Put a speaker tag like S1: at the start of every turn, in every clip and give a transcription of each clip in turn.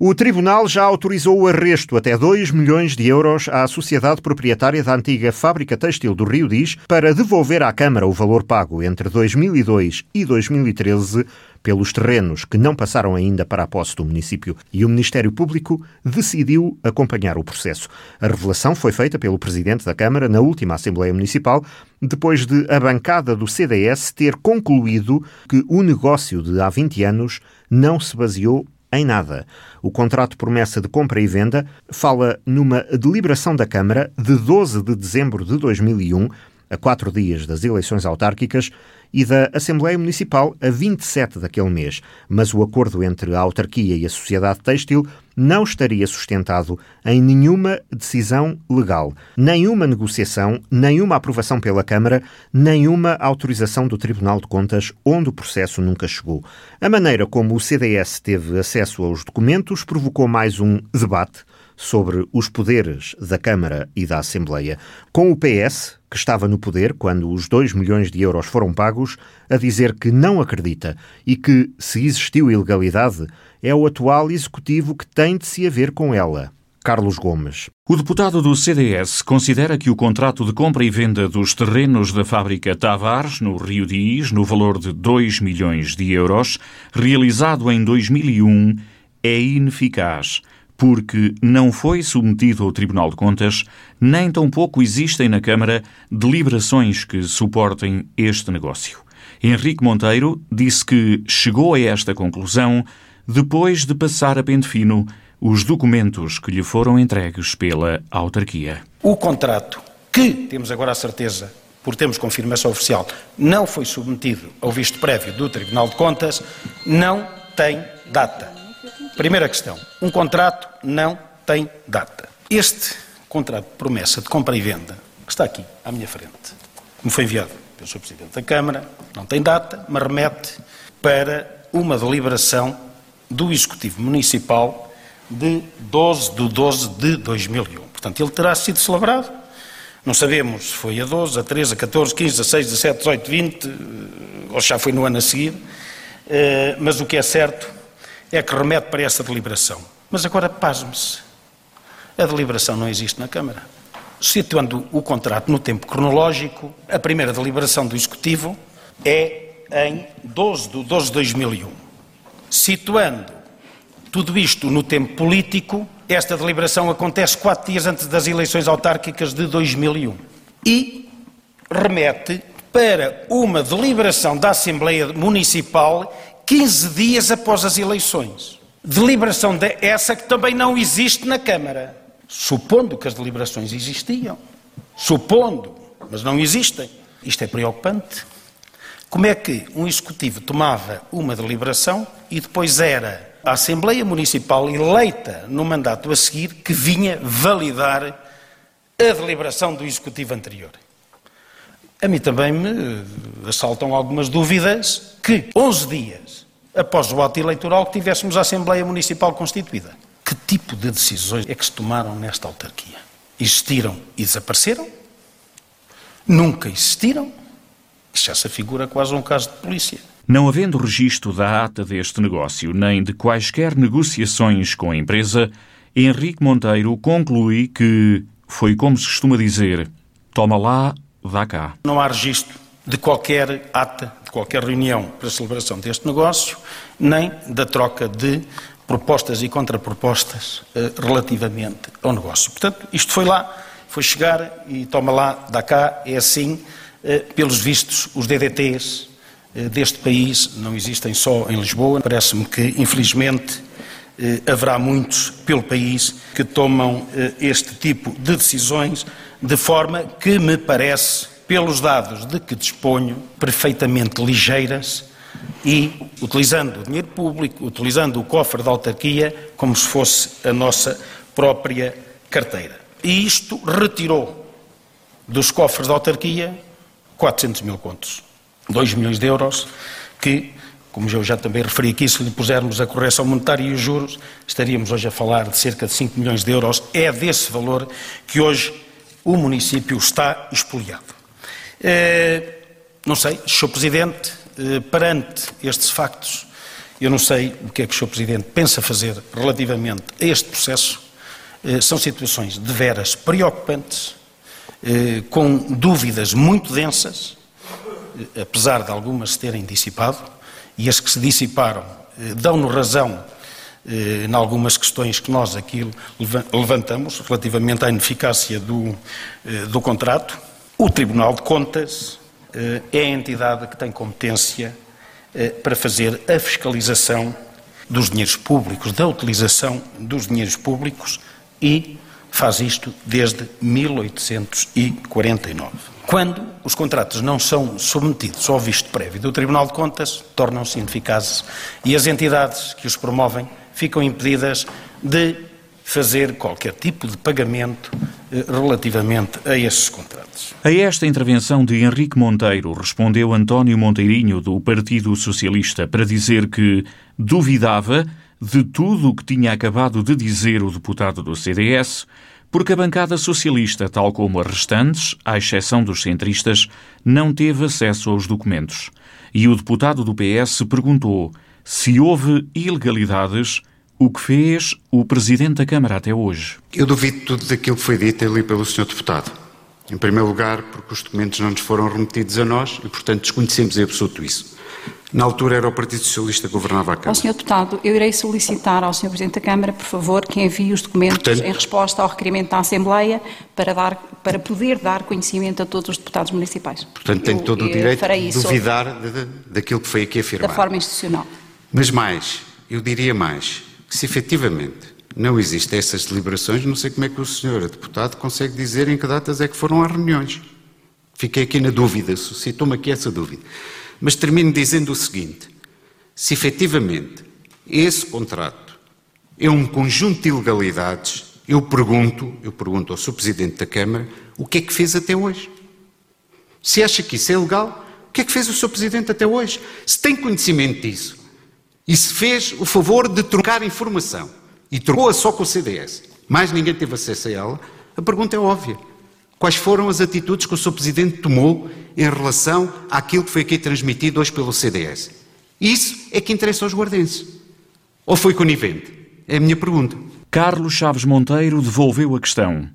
S1: O Tribunal já autorizou o arresto até 2 milhões de euros à sociedade proprietária da antiga fábrica têxtil do Rio Diz para devolver à Câmara o valor pago entre 2002 e 2013 pelos terrenos que não passaram ainda para a posse do município. E o Ministério Público decidiu acompanhar o processo. A revelação foi feita pelo Presidente da Câmara na última Assembleia Municipal, depois de a bancada do CDS ter concluído que o negócio de há 20 anos não se baseou em nada. O contrato promessa de compra e venda fala numa deliberação da Câmara de 12 de dezembro de 2001, a quatro dias das eleições autárquicas, e da Assembleia Municipal a 27 daquele mês, mas o acordo entre a autarquia e a sociedade têxtil não estaria sustentado em nenhuma decisão legal, nenhuma negociação, nenhuma aprovação pela Câmara, nenhuma autorização do Tribunal de Contas, onde o processo nunca chegou. A maneira como o CDS teve acesso aos documentos provocou mais um debate sobre os poderes da Câmara e da Assembleia, com o PS, que estava no poder quando os 2 milhões de euros foram pagos, a dizer que não acredita e que, se existiu ilegalidade, é o atual executivo que tem de se haver com ela. Carlos Gomes.
S2: O deputado do CDS considera que o contrato de compra e venda dos terrenos da fábrica Tavares, no Rio Diz, no valor de 2 milhões de euros, realizado em 2001, é ineficaz porque não foi submetido ao Tribunal de Contas, nem tampouco existem na Câmara deliberações que suportem este negócio. Henrique Monteiro disse que chegou a esta conclusão depois de passar a pente fino os documentos que lhe foram entregues pela autarquia.
S3: O contrato, que temos agora a certeza, por termos confirmação oficial, não foi submetido ao visto prévio do Tribunal de Contas, não tem data. Primeira questão: um contrato não tem data. Este contrato de promessa de compra e venda, que está aqui à minha frente, me foi enviado pelo Sr. Presidente da Câmara, não tem data, mas remete para uma deliberação do Executivo Municipal de 12 de 12 de 2001. Portanto, ele terá sido celebrado. Não sabemos se foi a 12, a 13, a 14, 15, a 16, 17, 18, 20, ou já foi no ano a seguir, eh, mas o que é certo é que remete para essa deliberação. Mas agora, pasme-se, a deliberação não existe na Câmara. Situando o contrato no tempo cronológico, a primeira deliberação do Executivo é em 12 de 12 de 2001. Situando tudo isto no tempo político, esta deliberação acontece quatro dias antes das eleições autárquicas de 2001. E remete para uma deliberação da Assembleia Municipal 15 dias após as eleições. Deliberação de essa que também não existe na Câmara. Supondo que as deliberações existiam. Supondo, mas não existem. Isto é preocupante. Como é que um executivo tomava uma deliberação e depois era a Assembleia Municipal eleita no mandato a seguir que vinha validar a deliberação do executivo anterior? A mim também me assaltam algumas dúvidas que 11 dias após o ato eleitoral que tivéssemos a Assembleia Municipal constituída. Que tipo de decisões é que se tomaram nesta autarquia? Existiram e desapareceram? Nunca existiram? Já se figura quase um caso de polícia.
S2: Não havendo registro da ata deste negócio, nem de quaisquer negociações com a empresa, Henrique Monteiro conclui que foi como se costuma dizer: toma lá, cá.
S3: Não há registro de qualquer ata, de qualquer reunião para a celebração deste negócio, nem da troca de propostas e contrapropostas eh, relativamente ao negócio. Portanto, isto foi lá, foi chegar e toma lá, dá cá, é assim. Eh, pelos vistos, os DDTs eh, deste país não existem só em Lisboa. Parece-me que, infelizmente, haverá muitos pelo país que tomam este tipo de decisões de forma que me parece pelos dados de que disponho, perfeitamente ligeiras e utilizando o dinheiro público, utilizando o cofre da autarquia como se fosse a nossa própria carteira. E isto retirou dos cofres da autarquia 400 mil contos, 2 milhões de euros, que, como eu já também referi aqui, se lhe pusermos a correção monetária e os juros, estaríamos hoje a falar de cerca de 5 milhões de euros. É desse valor que hoje o município está expoliado. Eh, não sei, Sr. Presidente, eh, perante estes factos Eu não sei o que é que o Sr. Presidente pensa fazer relativamente a este processo. Eh, são situações de veras preocupantes, com dúvidas muito densas, apesar de algumas se terem dissipado, e as que se dissiparam dão-nos razão em algumas questões que nós aqui levantamos relativamente à ineficácia do, do contrato. O Tribunal de Contas é a entidade que tem competência para fazer a fiscalização dos dinheiros públicos, da utilização dos dinheiros públicos e faz isto desde 1849. Quando os contratos não são submetidos ao visto prévio do Tribunal de Contas, tornam-se ineficazes e as entidades que os promovem ficam impedidas de fazer qualquer tipo de pagamento eh, relativamente a esses contratos.
S2: A esta intervenção de Henrique Monteiro respondeu António Monteirinho, do Partido Socialista, para dizer que duvidava de tudo o que tinha acabado de dizer o deputado do CDS, porque a bancada socialista, tal como as restantes, à exceção dos centristas, não teve acesso aos documentos. E o deputado do PS perguntou se houve ilegalidades, o que fez o presidente da Câmara até hoje.
S4: Eu duvido tudo daquilo que foi dito ali pelo Sr. Deputado. Em primeiro lugar, porque os documentos não nos foram remetidos a nós e, portanto, desconhecemos em absoluto isso. Na altura era o Partido Socialista que governava a Câmara.
S5: Ao Sr. Deputado, eu irei solicitar ao Sr. Presidente da Câmara, por favor, que envie os documentos Portanto, em resposta ao requerimento da Assembleia para, dar, para poder dar conhecimento a todos os deputados municipais.
S4: Portanto, tem todo o direito de duvidar de, de, daquilo que foi aqui afirmado.
S5: Da forma institucional.
S4: Mas mais, eu diria mais, que se efetivamente não existem essas deliberações, não sei como é que o Sr. Deputado consegue dizer em que datas é que foram as reuniões. Fiquei aqui na dúvida, suscitou-me aqui essa dúvida. Mas termino dizendo o seguinte: se efetivamente esse contrato é um conjunto de ilegalidades, eu pergunto, eu pergunto ao Sr. Presidente da Câmara, o que é que fez até hoje? Se acha que isso é legal, o que é que fez o Sr. Presidente até hoje? Se tem conhecimento disso e se fez o favor de trocar informação e trocou-a só com o CDS, mais ninguém teve acesso a ela, a pergunta é óbvia. Quais foram as atitudes que o Sr. Presidente tomou em relação àquilo que foi aqui transmitido hoje pelo CDS? Isso é que interessa aos guardenses. Ou foi conivente? É a minha pergunta.
S2: Carlos Chaves Monteiro devolveu a questão.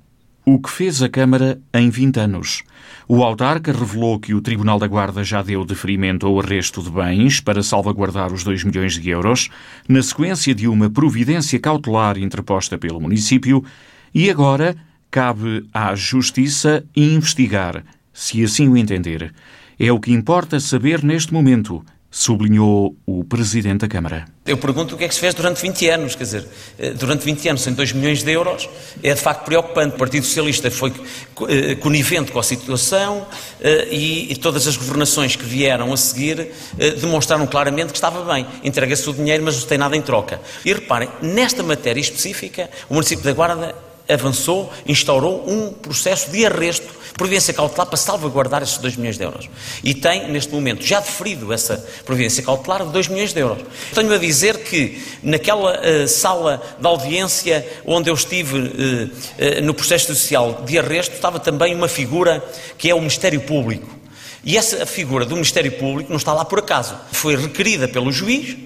S2: O que fez a Câmara em 20 anos? O autarca revelou que o Tribunal da Guarda já deu deferimento ao arresto de bens para salvaguardar os 2 milhões de euros, na sequência de uma providência cautelar interposta pelo município, e agora Cabe à Justiça investigar, se assim o entender. É o que importa saber neste momento, sublinhou o Presidente da Câmara.
S6: Eu pergunto o que é que se fez durante 20 anos, quer dizer, eh, durante 20 anos, sem 2 milhões de euros, é de facto preocupante. O Partido Socialista foi eh, conivente com a situação eh, e todas as governações que vieram a seguir demonstraram claramente que estava bem. Entrega-se o dinheiro, mas não tem nada em troca. E reparem, nesta matéria específica, o município da Guarda avançou, instaurou um processo de arresto, providência cautelar para salvaguardar esses 2 milhões de euros. E tem, neste momento, já deferido essa providência cautelar de 2 milhões de euros. Tenho a dizer que naquela uh, sala de audiência onde eu estive uh, uh, no processo judicial de arresto, estava também uma figura que é o Ministério Público. E essa figura do Ministério Público não está lá por acaso. Foi requerida pelo juiz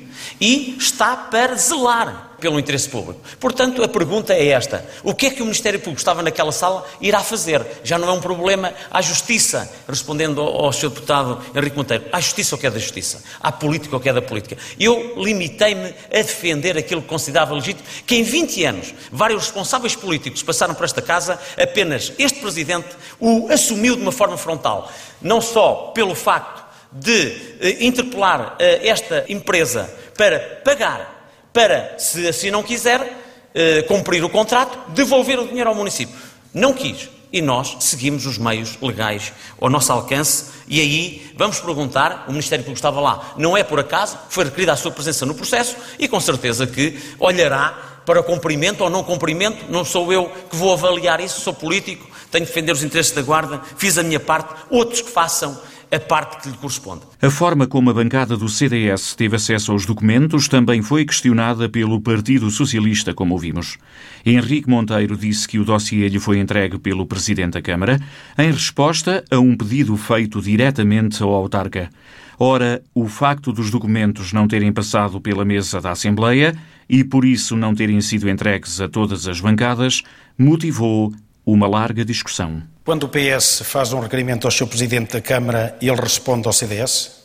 S6: e está para zelar pelo interesse público. Portanto, a pergunta é esta: o que é que o Ministério Público estava naquela sala irá fazer? Já não é um problema à Justiça, respondendo ao, Sr. Deputado Henrique Monteiro, à Justiça o que é da Justiça, à política o que é da política. Eu limitei-me a defender aquilo que considerava legítimo, que em 20 anos vários responsáveis políticos passaram por esta casa, apenas este Presidente o assumiu de uma forma frontal, não só pelo facto de eh, interpelar eh, esta empresa para pagar para, se assim não quiser, eh, cumprir o contrato, devolver o dinheiro ao município. Não quis. E nós seguimos os meios legais ao nosso alcance. E aí vamos perguntar, o Ministério Público estava lá, não é por acaso, foi requerida a sua presença no processo e com certeza que olhará para cumprimento ou não cumprimento, não sou eu que vou avaliar isso, sou político, tenho de defender os interesses da Guarda, fiz a minha parte, outros que façam a parte que lhe corresponde.
S2: A forma como a bancada do CDS teve acesso aos documentos também foi questionada pelo Partido Socialista, como ouvimos. Henrique Monteiro disse que o dossiê lhe foi entregue pelo Presidente da Câmara em resposta a um pedido feito diretamente ao autarca. Ora, o facto dos documentos não terem passado pela mesa da Assembleia e por isso não terem sido entregues a todas as bancadas motivou uma larga discussão.
S3: Quando o PS faz um requerimento ao seu Presidente da Câmara, ele responde ao CDS?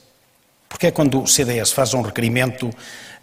S3: Porque é quando o CDS faz um requerimento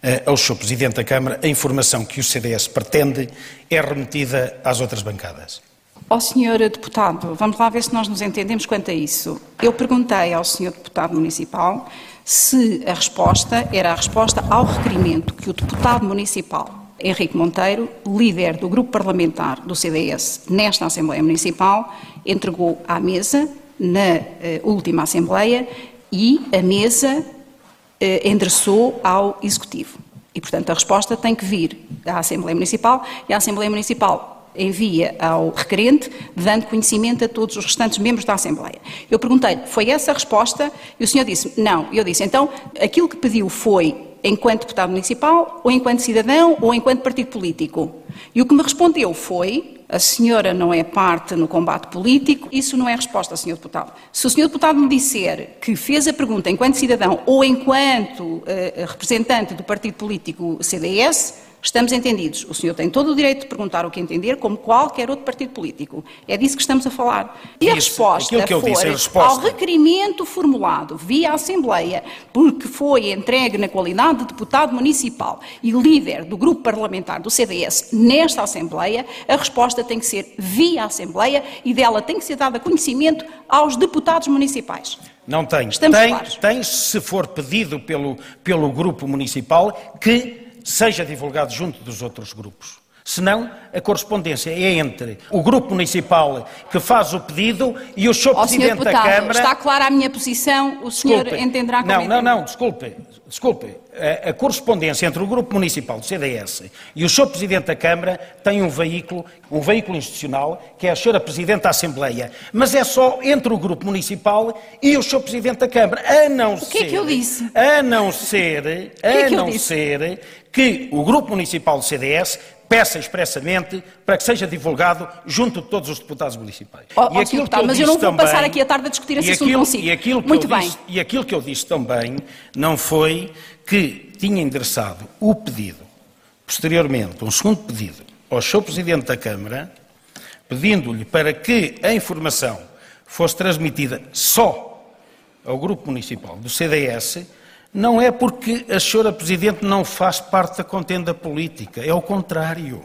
S3: eh, ao seu Presidente da Câmara, a informação que o CDS pretende é remetida às outras bancadas?
S5: Ó oh, senhor deputado, vamos lá ver se nós nos entendemos quanto a isso. Eu perguntei ao senhor deputado municipal se a resposta era a resposta ao requerimento que o deputado municipal Henrique Monteiro, líder do grupo parlamentar do CDS nesta Assembleia Municipal, entregou à mesa na uh, última Assembleia e a mesa uh, endereçou ao Executivo. E, portanto, a resposta tem que vir à Assembleia Municipal e a Assembleia Municipal envia ao requerente, dando conhecimento a todos os restantes membros da Assembleia. Eu perguntei foi essa a resposta? E o senhor disse, não. Eu disse, então, aquilo que pediu foi enquanto deputado municipal, ou enquanto cidadão, ou enquanto partido político. E o que me respondeu foi: a senhora não é parte no combate político, isso não é resposta, senhor deputado. Se o senhor deputado me disser que fez a pergunta enquanto cidadão ou enquanto uh, representante do partido político CDS, Estamos entendidos. O senhor tem todo o direito de perguntar o que entender, como qualquer outro partido político. É disso que estamos a falar. E a resposta for
S3: disse, a resposta.
S5: ao requerimento formulado via Assembleia, porque foi entregue na qualidade de deputado municipal e líder do grupo parlamentar do CDS nesta Assembleia, a resposta tem que ser via Assembleia e dela tem que ser dada conhecimento aos deputados municipais.
S3: Não tem. Estamos tem, claros. tem, se for pedido pelo, pelo grupo municipal, que seja divulgado junto dos outros grupos. Senão, a correspondência é entre o grupo municipal que faz o pedido e o Sr. Presidente
S5: deputado,
S3: da Câmara.
S5: Está clara a minha posição, o senhor
S3: desculpe,
S5: entenderá como
S3: Não, não, não, desculpe. Desculpe. A, a, correspondência entre o grupo municipal do CDS e o Sr. Presidente da Câmara tem um veículo, um veículo institucional, que é a Sra. Presidente da Assembleia. Mas é só entre o grupo municipal e o Sr. Presidente da Câmara. A não
S5: o
S3: que
S5: ser. É que eu disse?
S3: A não ser. A
S5: é
S3: não ser que o grupo municipal do CDS peça expressamente para que seja divulgado junto de todos os deputados municipais.
S5: Oh, e aquilo deputado, mas eu não vou também, passar aqui a tarde a discutir esse assunto consigo.
S3: E aquilo,
S5: Muito
S3: bem.
S5: Disse,
S3: e aquilo que eu disse também não foi que tinha endereçado o pedido, posteriormente, um segundo pedido, ao Sr. Presidente da Câmara, pedindo-lhe para que a informação fosse transmitida só ao Grupo Municipal do CDS, não é porque a senhora Presidente não faz parte da contenda política, é o contrário.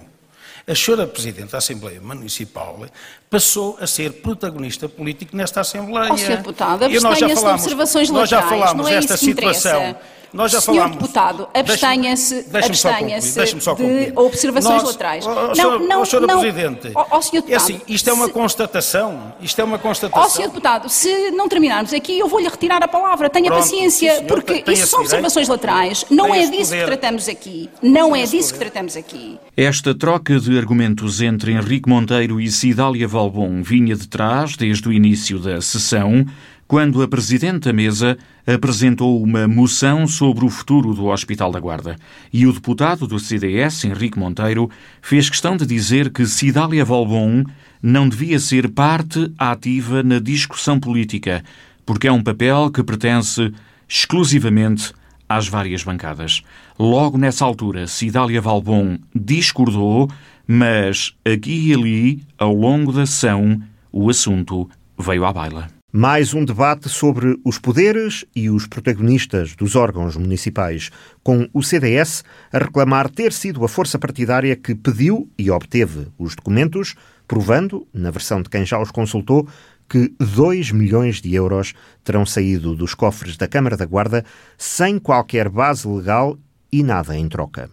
S3: A senhora Presidente da Assembleia Municipal passou a ser protagonista político nesta Assembleia.
S5: Oh, Sr. Deputado, abstenha-se de observações
S3: laterais,
S5: nós já
S3: falámos
S5: é
S3: desta situação.
S5: Interessa. Nós já Senhor falámos. deputado, abstenha-se abstenha de observações Nós, laterais.
S3: Oh, não, não, oh, não. Presidente, oh, oh, senhor deputado, é assim, isto é uma se, constatação. Isto é uma constatação.
S5: Ó, oh, senhor deputado, se não terminarmos aqui, eu vou-lhe retirar a palavra. Tenha Pronto, paciência, senhor, porque isso são observações laterais. Não é disso poder. que tratamos aqui. Não tem é disso poder. que tratamos aqui.
S2: Esta troca de argumentos entre Henrique Monteiro e Cidália Valbon vinha de trás desde o início da sessão quando a Presidente da Mesa apresentou uma moção sobre o futuro do Hospital da Guarda. E o deputado do CDS, Henrique Monteiro, fez questão de dizer que Cidália Volbon não devia ser parte ativa na discussão política, porque é um papel que pertence exclusivamente às várias bancadas. Logo nessa altura, Cidália Valbon discordou, mas aqui e ali, ao longo da sessão, o assunto veio à baila.
S1: Mais um debate sobre os poderes e os protagonistas dos órgãos municipais, com o CDS a reclamar ter sido a força partidária que pediu e obteve os documentos, provando, na versão de quem já os consultou, que 2 milhões de euros terão saído dos cofres da Câmara da Guarda sem qualquer base legal e nada em troca.